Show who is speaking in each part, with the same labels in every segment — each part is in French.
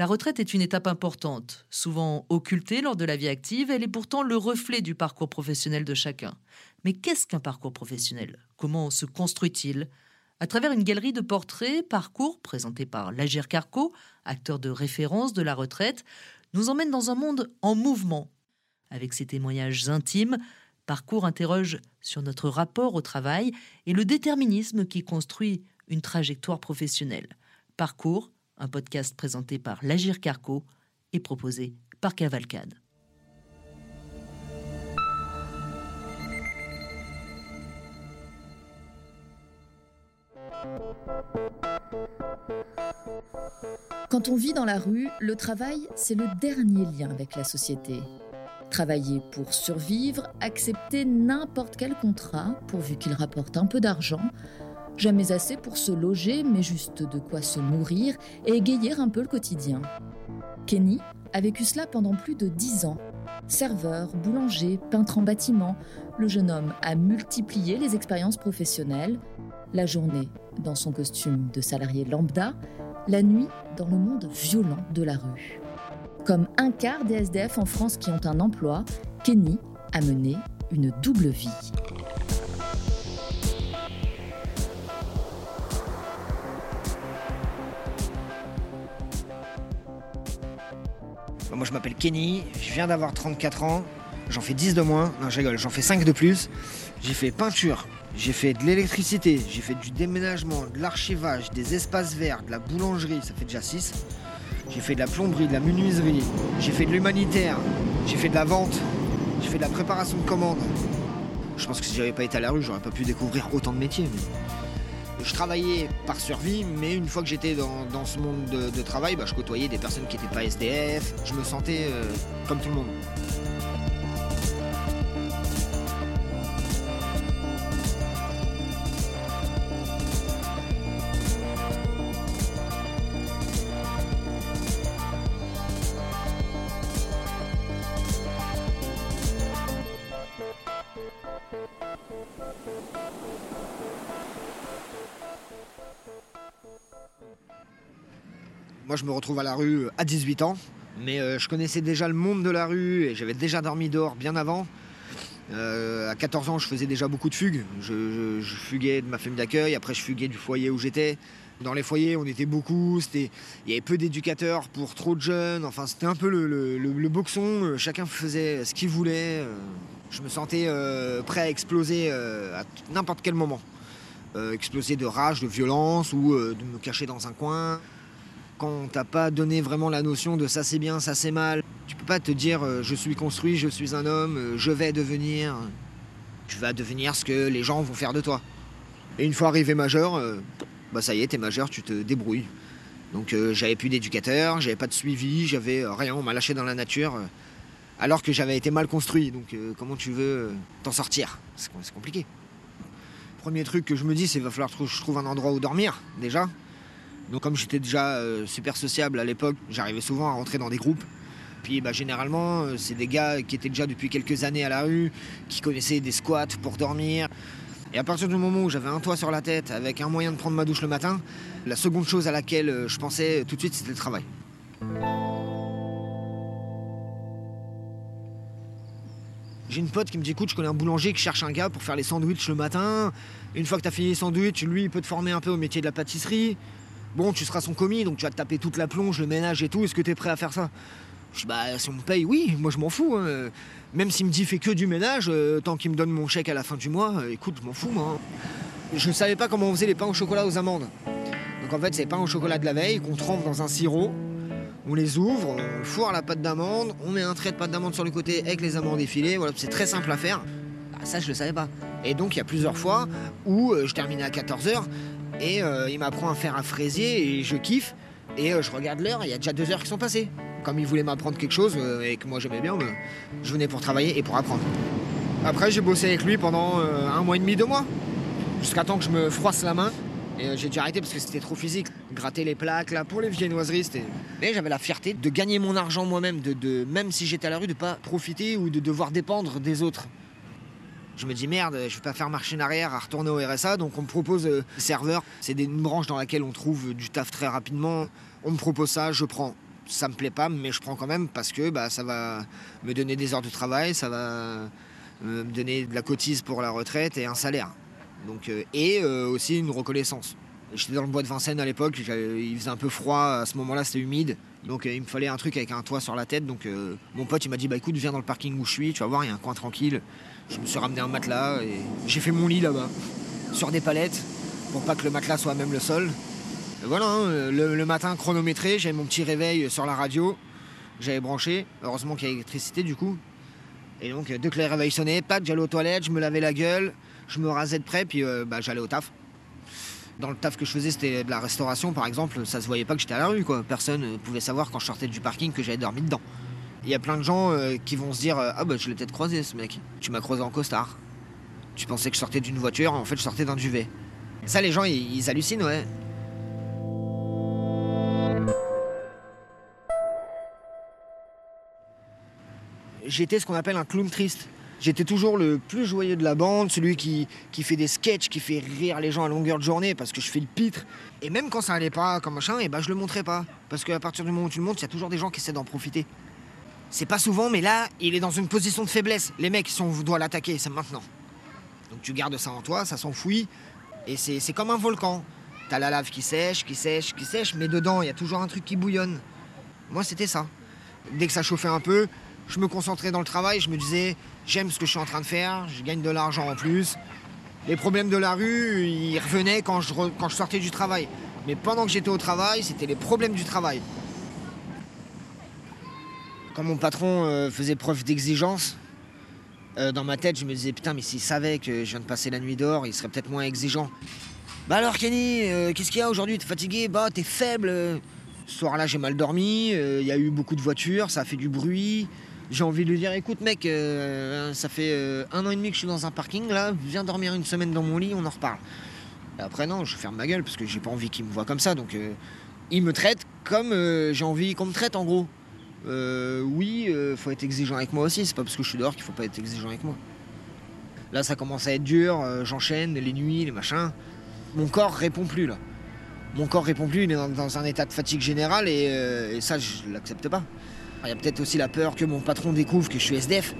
Speaker 1: La retraite est une étape importante, souvent occultée lors de la vie active, elle est pourtant le reflet du parcours professionnel de chacun. Mais qu'est-ce qu'un parcours professionnel? Comment se construit-il? À travers une galerie de portraits, parcours présenté par Lagir Carco, acteur de référence de la retraite, nous emmène dans un monde en mouvement. Avec ses témoignages intimes, Parcours interroge sur notre rapport au travail et le déterminisme qui construit une trajectoire professionnelle. Parcours un podcast présenté par Lagir Carco et proposé par Cavalcade.
Speaker 2: Quand on vit dans la rue, le travail, c'est le dernier lien avec la société. Travailler pour survivre, accepter n'importe quel contrat, pourvu qu'il rapporte un peu d'argent, Jamais assez pour se loger, mais juste de quoi se nourrir et égayer un peu le quotidien. Kenny a vécu cela pendant plus de dix ans. Serveur, boulanger, peintre en bâtiment, le jeune homme a multiplié les expériences professionnelles. La journée dans son costume de salarié lambda, la nuit dans le monde violent de la rue. Comme un quart des SDF en France qui ont un emploi, Kenny a mené une double vie.
Speaker 3: Moi je m'appelle Kenny, je viens d'avoir 34 ans, j'en fais 10 de moins, non je rigole, j'en fais 5 de plus. J'ai fait peinture, j'ai fait de l'électricité, j'ai fait du déménagement, de l'archivage, des espaces verts, de la boulangerie, ça fait déjà 6. J'ai fait de la plomberie, de la menuiserie, j'ai fait de l'humanitaire, j'ai fait de la vente, j'ai fait de la préparation de commandes. Je pense que si j'avais pas été à la rue, j'aurais pas pu découvrir autant de métiers je travaillais par survie, mais une fois que j'étais dans, ce monde de, travail, bah, je côtoyais des personnes qui n'étaient pas SDF. Je me sentais euh, comme tout le monde. Je me retrouve à la rue à 18 ans, mais euh, je connaissais déjà le monde de la rue et j'avais déjà dormi dehors bien avant. Euh, à 14 ans, je faisais déjà beaucoup de fugues. Je, fuguais de ma famille d'accueil, après je fuguais du foyer où j'étais. Dans les foyers, on était beaucoup, il y avait peu d'éducateurs pour trop de jeunes, enfin c'était un peu le, boxon, chacun faisait ce qu'il voulait. Je me sentais euh, prêt à exploser à n'importe quel moment. exploser de rage, de violence ou de me cacher dans un coin quand on t'a pas donné vraiment la notion de ça c'est bien, ça c'est mal, tu peux pas te dire euh, je suis construit, je suis un homme, euh, je vais devenir. Tu vas devenir ce que les gens vont faire de toi. Et une fois arrivé majeur, euh, bah ça y est, t'es majeur, tu te débrouilles. Donc j'avais plus d'éducateur, j'avais pas de suivi, j'avais rien, on m'a lâché dans la nature. alors que j'avais été mal construit, donc comment tu veux t'en sortir? C'est compliqué. Premier truc que je me dis, c'est qu'il va falloir que je trouve un endroit où dormir, déjà. Donc comme j'étais déjà euh, super sociable à l'époque, j'arrivais souvent à rentrer dans des groupes. Puis bah, généralement, euh, c'est des gars qui étaient déjà depuis quelques années à la rue, qui connaissaient des squats pour dormir. Et à partir du moment où j'avais un toit sur la tête, avec un moyen de prendre ma douche le matin, la seconde chose à laquelle euh, je pensais tout de suite, c'était le travail. J'ai une pote qui me dit écoute, je connais un boulanger qui cherche un gars pour faire les sandwichs le matin. Une fois que tu as fini les sandwichs, lui, il peut te former un peu au métier de la pâtisserie. Bon, tu seras son commis, donc tu vas te taper toute la plonge, le ménage et tout. Est-ce que tu es prêt à faire ça? Je dis, bah, si on me paye, oui, moi je m'en fous. Hein. Même s'il me dit fait que du ménage, euh, tant qu'il me donne mon chèque à la fin du mois, euh, écoute, je m'en fous, moi. Hein. Je ne savais pas comment on faisait les pains au chocolat aux amandes. Donc en fait, c'est pains au chocolat de la veille qu'on trempe dans un sirop. On les ouvre, on foire la pâte d'amande, on met un trait de pâte d'amande sur le côté avec les amandes effilées. Voilà, c'est très simple à faire. Bah, ça, je le savais pas. Et donc, il y a plusieurs fois où euh, je terminais à 14h et euh, il m'apprend à faire un fraisier et je kiffe. Et euh, je regarde l'heure, il y a déjà deux heures qui sont passées. Comme il voulait m'apprendre quelque chose euh, et que moi j'aimais bien, je venais pour travailler et pour apprendre. Après, j'ai bossé avec lui pendant un mois et demi, deux mois. Jusqu'à temps que je me froisse la main. Et j'ai dû arrêter parce que c'était trop physique. Gratter les plaques là pour les viennoiseries, c'était. Mais j'avais la fierté de gagner mon argent moi-même, de, de, même si j'étais à la rue, de pas profiter ou de devoir dépendre des autres. Je me dis merde, je vais pas faire marcher en arrière à retourner au RSA, donc on me propose euh, serveur. C'est une branche dans laquelle on trouve du taf très rapidement. On me propose ça, je prends. ça me plaît pas, mais je prends quand même parce que bah, ça va me donner des heures de travail, ça va me donner de la cotise pour la retraite et un salaire. Donc, euh, et euh, aussi une reconnaissance. J'étais dans le bois de Vincennes à l'époque, il faisait un peu froid, à ce moment-là c'était humide, donc euh, il me fallait un truc avec un toit sur la tête. Donc mon pote il m'a dit bah écoute viens dans le parking où je suis, tu vas voir il y a un coin tranquille. Je me suis ramené un matelas et j'ai fait mon lit là-bas, sur des palettes, pour pas que le matelas soit même le sol. voilà, hein, le, matin chronométré, j'avais mon petit réveil sur la radio, j'avais branché, heureusement qu'il y a l'électricité du coup. Et donc dès que le réveil sonnait, pas j'allais aux toilettes, je me lavais la gueule, je me rasais de près, puis euh, bah, j'allais au taf. Dans le taf que je faisais, c'était de la restauration par exemple, ça se voyait pas que j'étais à la rue, quoi. Personne ne pouvait savoir quand je sortais du parking que j'avais dormi dedans. Il y a plein de gens euh, qui vont se dire euh, Ah bah je l'ai peut-être croisé ce mec, tu m'as croisé en costard. Tu pensais que je sortais d'une voiture, en fait je sortais d'un duvet. Ça les gens ils hallucinent, ouais. J'étais ce qu'on appelle un clown triste. J'étais toujours le plus joyeux de la bande, celui qui, fait des sketchs, qui fait rire les gens à longueur de journée parce que je fais le pitre. Et même quand ça allait pas comme machin, et eh ben je le montrais pas. Parce qu'à partir du moment où tu le montres, il y a toujours des gens qui essaient d'en profiter. C'est pas souvent, mais là, il est dans une position de faiblesse. Les mecs, si on doit l'attaquer, c'est maintenant. Donc tu gardes ça en toi, ça s'enfouit, et c'est comme un volcan. T'as la lave qui sèche, qui sèche, qui sèche, mais dedans, il y a toujours un truc qui bouillonne. Moi, c'était ça. Dès que ça chauffait un peu, je me concentrais dans le travail, je me disais, j'aime ce que je suis en train de faire, je gagne de l'argent en plus. Les problèmes de la rue, ils revenaient quand je, sortais du travail. Mais pendant que j'étais au travail, c'était les problèmes du travail. Quand mon patron euh, faisait preuve d'exigence, euh, dans ma tête, je me disais putain, mais s'il savait que je viens de passer la nuit dehors, il serait peut-être moins exigeant. Bah alors, Kenny, euh, qu'est-ce qu'il y a aujourd'hui? T'es fatigué? Bah, t'es faible. Ce soir-là, j'ai mal dormi. Il y a eu beaucoup de voitures, ça a fait du bruit j'ai envie de lui dire écoute mec, euh, ça fait euh, un an et demi que je suis dans un parking là, viens dormir une semaine dans mon lit, on en reparle. après non, je ferme ma gueule parce que j'ai pas envie qu'il me voit comme ça, donc euh, il me traite comme j'ai envie qu'on me traite en gros. oui, faut être exigeant avec moi aussi, c'est pas parce que je suis dehors qu'il faut pas être exigeant avec moi. Là ça commence à être dur, j'enchaîne les nuits, les machins. Mon corps répond plus là. Mon corps répond plus, il est dans, un état de fatigue générale et, et ça je l'accepte pas. Il y a peut-être aussi la peur que mon patron découvre que je suis SDF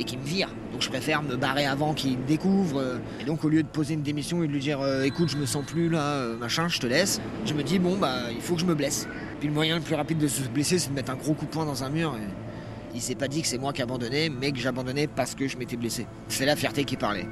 Speaker 3: et qu'il me vire. Donc je préfère me barrer avant qu'il découvre. Et donc au lieu de poser une démission et de lui dire euh, écoute je me sens plus là, euh, machin, je te laisse, je me dis bon bah il faut que je me blesse. Puis le moyen le plus rapide de se blesser c'est de mettre un gros coup de poing dans un mur. Et il s'est pas dit que c'est moi qui abandonnais, mais que j'abandonnais parce que je m'étais blessé. C'est la fierté qui parlait.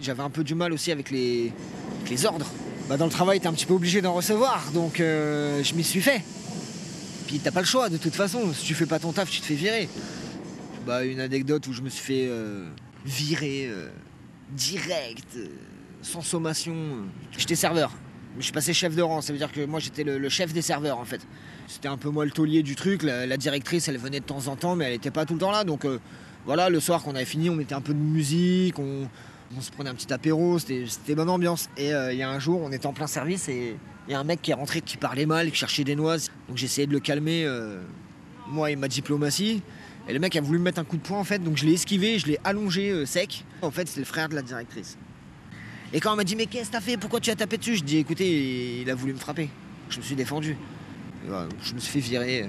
Speaker 3: J'avais un peu du mal aussi avec les ordres. Bah, dans le travail, t'es un petit peu obligé d'en recevoir, donc euh, je m'y suis fait. Puis t'as pas le choix, de toute façon, si tu fais pas ton taf, tu te fais virer. Bah, une anecdote où je me suis fait euh, virer euh, direct, sans sommation. J'étais serveur. Je suis passé chef de rang, ça veut dire que moi j'étais le, chef des serveurs en fait. C'était un peu moi le taulier du truc, la, directrice elle venait de temps en temps mais elle était pas tout le temps là donc voilà, le soir qu'on avait fini on mettait un peu de musique, on, on se prenait un petit apéro, c'était bonne ambiance. Et euh, il y a un jour, on était en plein service et il y a un mec qui est rentré qui parlait mal, qui cherchait des noix. Donc j'ai essayé de le calmer, euh, moi et ma diplomatie. Et le mec a voulu me mettre un coup de poing en fait, donc je l'ai esquivé, je l'ai allongé euh, sec. En fait, c'est le frère de la directrice. Et quand on m'a dit mais qu'est-ce que t'as fait? Pourquoi tu as tapé dessus? Je dis écoutez, il a voulu me frapper. Je me suis défendu. je me suis fait virer.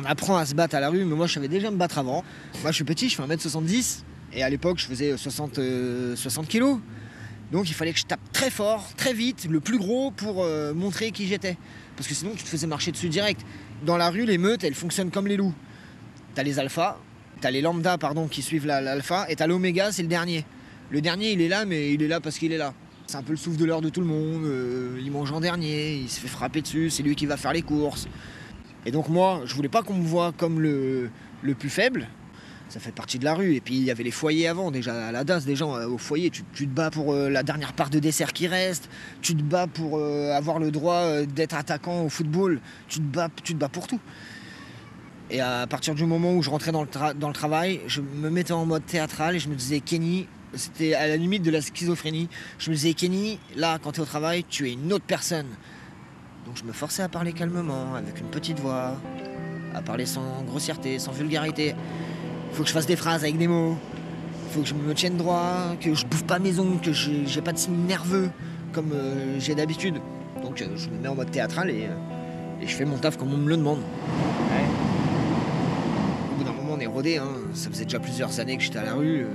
Speaker 3: On apprend à se battre à la rue, mais moi je savais déjà me battre avant. Moi je suis petit, je fais 1m70. Et à l'époque, je faisais 60, 60 kilos. Donc il fallait que je tape très fort, très vite, le plus gros pour euh, montrer qui j'étais. Parce que sinon, tu te faisais marcher dessus direct. Dans la rue, les meutes, elles fonctionnent comme les loups. T'as les alphas, t'as les lambda, pardon, qui suivent l'alpha, et t'as l'oméga, c'est le dernier. Le dernier, il est là, mais il est là parce qu'il est là. C'est un peu le souffle de l'heure de tout le monde. Euh, il mange en dernier, il se fait frapper dessus, c'est lui qui va faire les courses. Et donc moi, je voulais pas qu'on me voit comme le plus faible, ça fait partie de la rue. Et puis il y avait les foyers avant, déjà à la DAS, des gens euh, au foyer, tu, te bats pour euh, la dernière part de dessert qui reste, tu te bats pour euh, avoir le droit d'être attaquant au football, tu te, bats, tu te bats pour tout. Et à partir du moment où je rentrais dans le, dans le travail, je me mettais en mode théâtral et je me disais, Kenny, c'était à la limite de la schizophrénie, je me disais, Kenny, là, quand tu es au travail, tu es une autre personne. Donc je me forçais à parler calmement, avec une petite voix, à parler sans grossièreté, sans vulgarité. Il faut que je fasse des phrases avec des mots. Il faut que je me tienne droit, que je bouffe pas mes ongles, que j'ai pas de signes nerveux comme euh, j'ai d'habitude. Donc Donc je me mets en mode théâtral et, et je fais mon taf comme on me le demande. Au bout d'un moment, on est rodé. Hein. Ça faisait déjà plusieurs années que j'étais à la rue.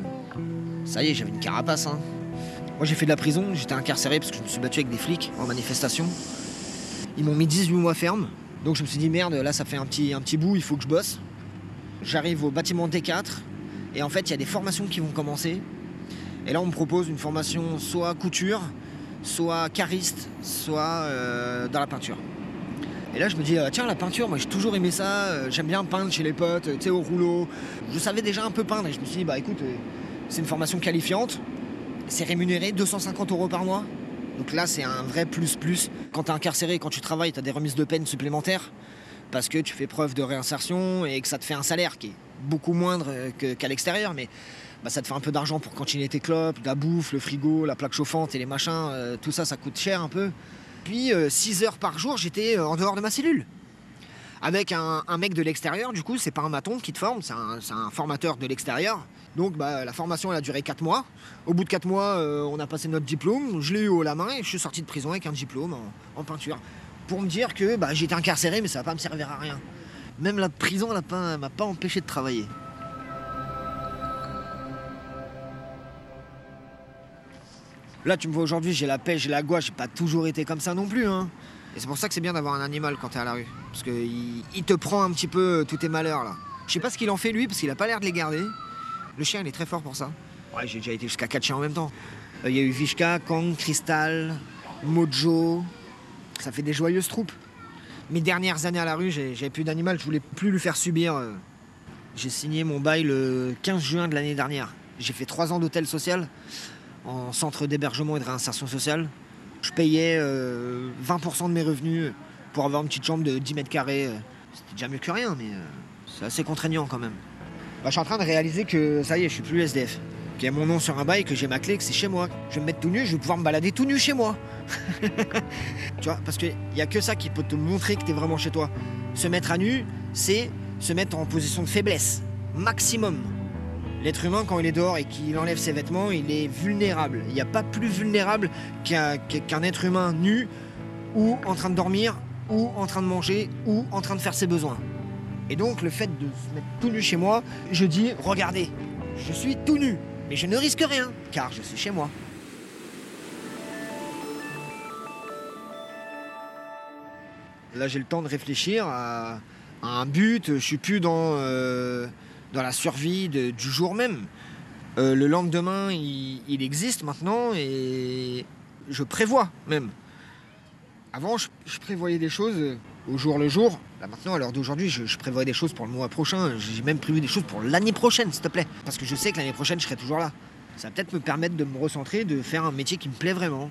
Speaker 3: Ça y est, j'avais une carapace. Hein. Moi, j'ai fait de la prison. J'étais incarcéré parce que je me suis battu avec des flics en manifestation. Ils m'ont mis 18 mois ferme. Donc je me suis dit, merde, là, ça fait un petit, un petit bout, il faut que je bosse. J'arrive au bâtiment T4. Et en fait, il y a des formations qui vont commencer. Et là, on me propose une formation soit couture, soit cariste, soit euh, dans la peinture. Et là, je me dis, euh, tiens, la peinture, moi j'ai toujours aimé ça, euh, j'aime bien peindre chez les potes, tu sais, au rouleau. Je savais déjà un peu peindre et je me suis dit, bah écoute, c'est une formation qualifiante, c'est rémunéré 250 euros par mois. Donc là, c'est un vrai plus-plus. Quand tu es incarcéré, quand tu travailles, tu as des remises de peine supplémentaires parce que tu fais preuve de réinsertion et que ça te fait un salaire qui est beaucoup moindre qu'à l'extérieur, mais bah, ça te fait un peu d'argent pour continuer tes clopes, la bouffe, le frigo, la plaque chauffante et les machins, tout ça, ça coûte cher un peu. Puis 6 euh, heures par jour, j'étais euh, en dehors de ma cellule. Avec un, mec de l'extérieur, du coup, c'est pas un maton qui te forme, c'est un, formateur de l'extérieur. Donc bah, la formation a duré 4 mois. Au bout de 4 mois, euh, on a passé notre diplôme, je l'ai eu haut la main et je suis sorti de prison avec un diplôme en, peinture. Pour me dire que bah, j'étais incarcéré mais ça va pas me servir à rien. Même la prison elle m'a pas empêché de travailler. Là, tu me vois aujourd'hui, j'ai la pêche, j'ai la gouache, j'ai pas toujours été comme ça non plus. Hein. Et c'est pour ça que c'est bien d'avoir un animal quand t'es à la rue. Parce qu'il il te prend un petit peu tous tes malheurs là. Je sais pas ce qu'il en fait lui, parce qu'il a pas l'air de les garder. Le chien, il est très fort pour ça. Ouais, j'ai déjà été jusqu'à 4 chiens en même temps. Euh, il y a eu Vishka, Kang, Crystal, Mojo. Ça fait des joyeuses troupes. Mes dernières années à la rue, j'avais plus d'animal, je voulais plus lui faire subir. Euh. J'ai signé mon bail le 15 juin de l'année dernière. J'ai fait 3 ans d'hôtel social en centre d'hébergement et de réinsertion sociale. Je payais 20% euh, de mes revenus pour avoir une petite chambre de 10 mètres carrés. C'était déjà mieux que rien, mais euh, c'est assez contraignant quand même. Bah, je suis en train de réaliser que ça y est, je suis plus SDF. Qu'il y a mon nom sur un bail, que j'ai ma clé, que c'est chez moi. Je vais me mettre tout nu, je vais pouvoir me balader tout nu chez moi. tu vois, parce qu'il n'y a que ça qui peut te montrer que tu es vraiment chez toi. Se mettre à nu, c'est se mettre en position de faiblesse. Maximum. L'être humain, quand il est dehors et qu'il enlève ses vêtements, il est vulnérable. Il n'y a pas plus vulnérable qu'un être humain nu ou en train de dormir ou en train de manger ou en train de faire ses besoins. Et donc le fait de se mettre tout nu chez moi, je dis, regardez, je suis tout nu, mais je ne risque rien, car je suis chez moi. Là j'ai le temps de réfléchir à, un but, je suis plus dans... Euh, la survie du jour même. Euh, le lendemain, il, existe maintenant et je prévois même. Avant, je, prévoyais des choses au jour le jour. Là maintenant, à l'heure d'aujourd'hui, je, prévoyais des choses pour le mois prochain. J'ai même prévu des choses pour l'année prochaine, s'il te plaît. Parce que je sais que l'année prochaine, je serai toujours là. Ça va peut-être me permettre de me recentrer, de faire un métier qui me plaît vraiment.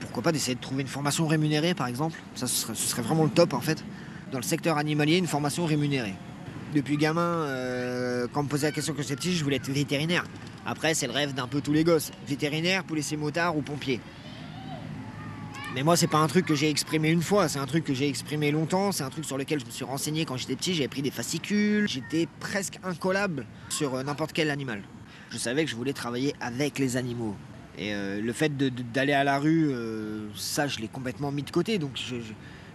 Speaker 3: Pourquoi pas d'essayer de trouver une formation rémunérée, par exemple Ça, ce serait vraiment le top, en fait. Dans le secteur animalier, une formation rémunérée. Depuis gamin, euh, quand on me posait la question que j'étais petit, je voulais être vétérinaire. Après, c'est le rêve d'un peu tous les gosses. Vétérinaire, policier motard ou pompier. Mais moi, c'est pas un truc que j'ai exprimé une fois, c'est un truc que j'ai exprimé longtemps, c'est un truc sur lequel je me suis renseigné quand j'étais petit, j'avais pris des fascicules, j'étais presque incollable sur euh, n'importe quel animal. Je savais que je voulais travailler avec les animaux. Et euh, le fait d'aller à la rue, ça, je l'ai complètement mis de côté. Donc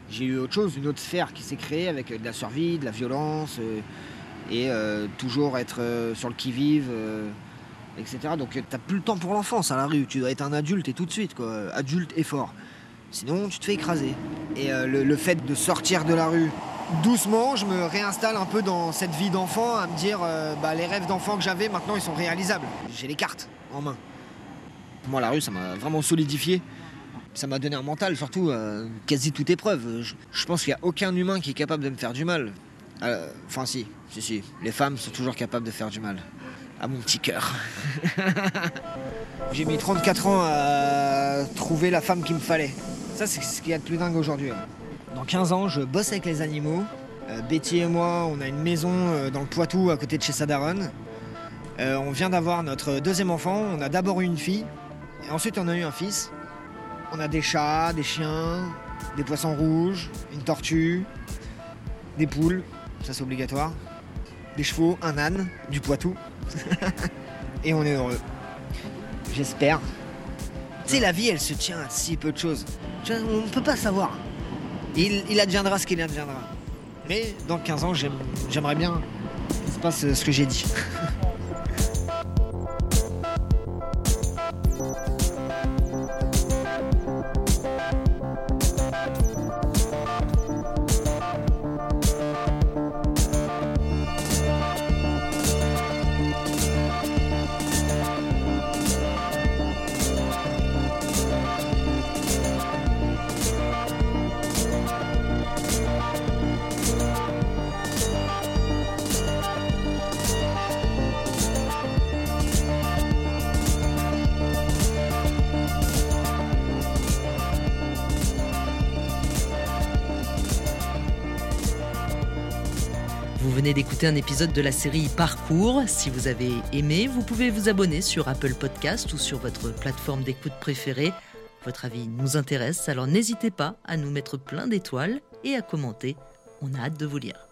Speaker 3: j'ai eu autre chose, une autre sphère qui s'est créée avec euh, de la survie, de la violence, euh, et euh, toujours être sur le qui-vive, etc. Donc t'as plus le temps pour l'enfance à la rue, tu dois être un adulte et tout de suite, quoi, adulte et fort. Sinon, tu te fais écraser. Et le, fait de sortir de la rue doucement, je me réinstalle un peu dans cette vie d'enfant, à me dire, bah, les rêves d'enfant que j'avais, maintenant, ils sont réalisables. J'ai les cartes en main. Moi, la rue, ça m'a vraiment solidifié ça m'a donné un mental, surtout euh, quasi toute épreuve. Je, pense qu'il n'y a aucun humain qui est capable de me faire du mal. Euh, enfin, si, si, si. Les femmes sont toujours capables de faire du mal. À mon petit cœur. J'ai mis 34 ans à trouver la femme qu'il me fallait. Ça, c'est ce qu'il y a de plus dingue aujourd'hui. Dans 15 ans, je bosse avec les animaux. Euh, Betty et moi, on a une maison dans le Poitou à côté de chez Sadaron. on vient d'avoir notre deuxième enfant. On a d'abord eu une fille. Et ensuite, on a eu un fils. On a des chats, des chiens, des poissons rouges, une tortue, des poules, ça c'est obligatoire, des chevaux, un âne, du Poitou. Et on est heureux. J'espère. Tu sais, la vie, elle se tient à si peu de choses. On ne peut pas savoir. Il, adviendra ce qu'il adviendra. Mais dans 15 ans, j'aimerais bien qu'il se passe ce que j'ai dit.
Speaker 1: d'écouter un épisode de la série Parcours. Si vous avez aimé, vous pouvez vous abonner sur Apple Podcast ou sur votre plateforme d'écoute préférée. Votre avis nous intéresse, alors n'hésitez pas à nous mettre plein d'étoiles et à commenter. On a hâte de vous lire.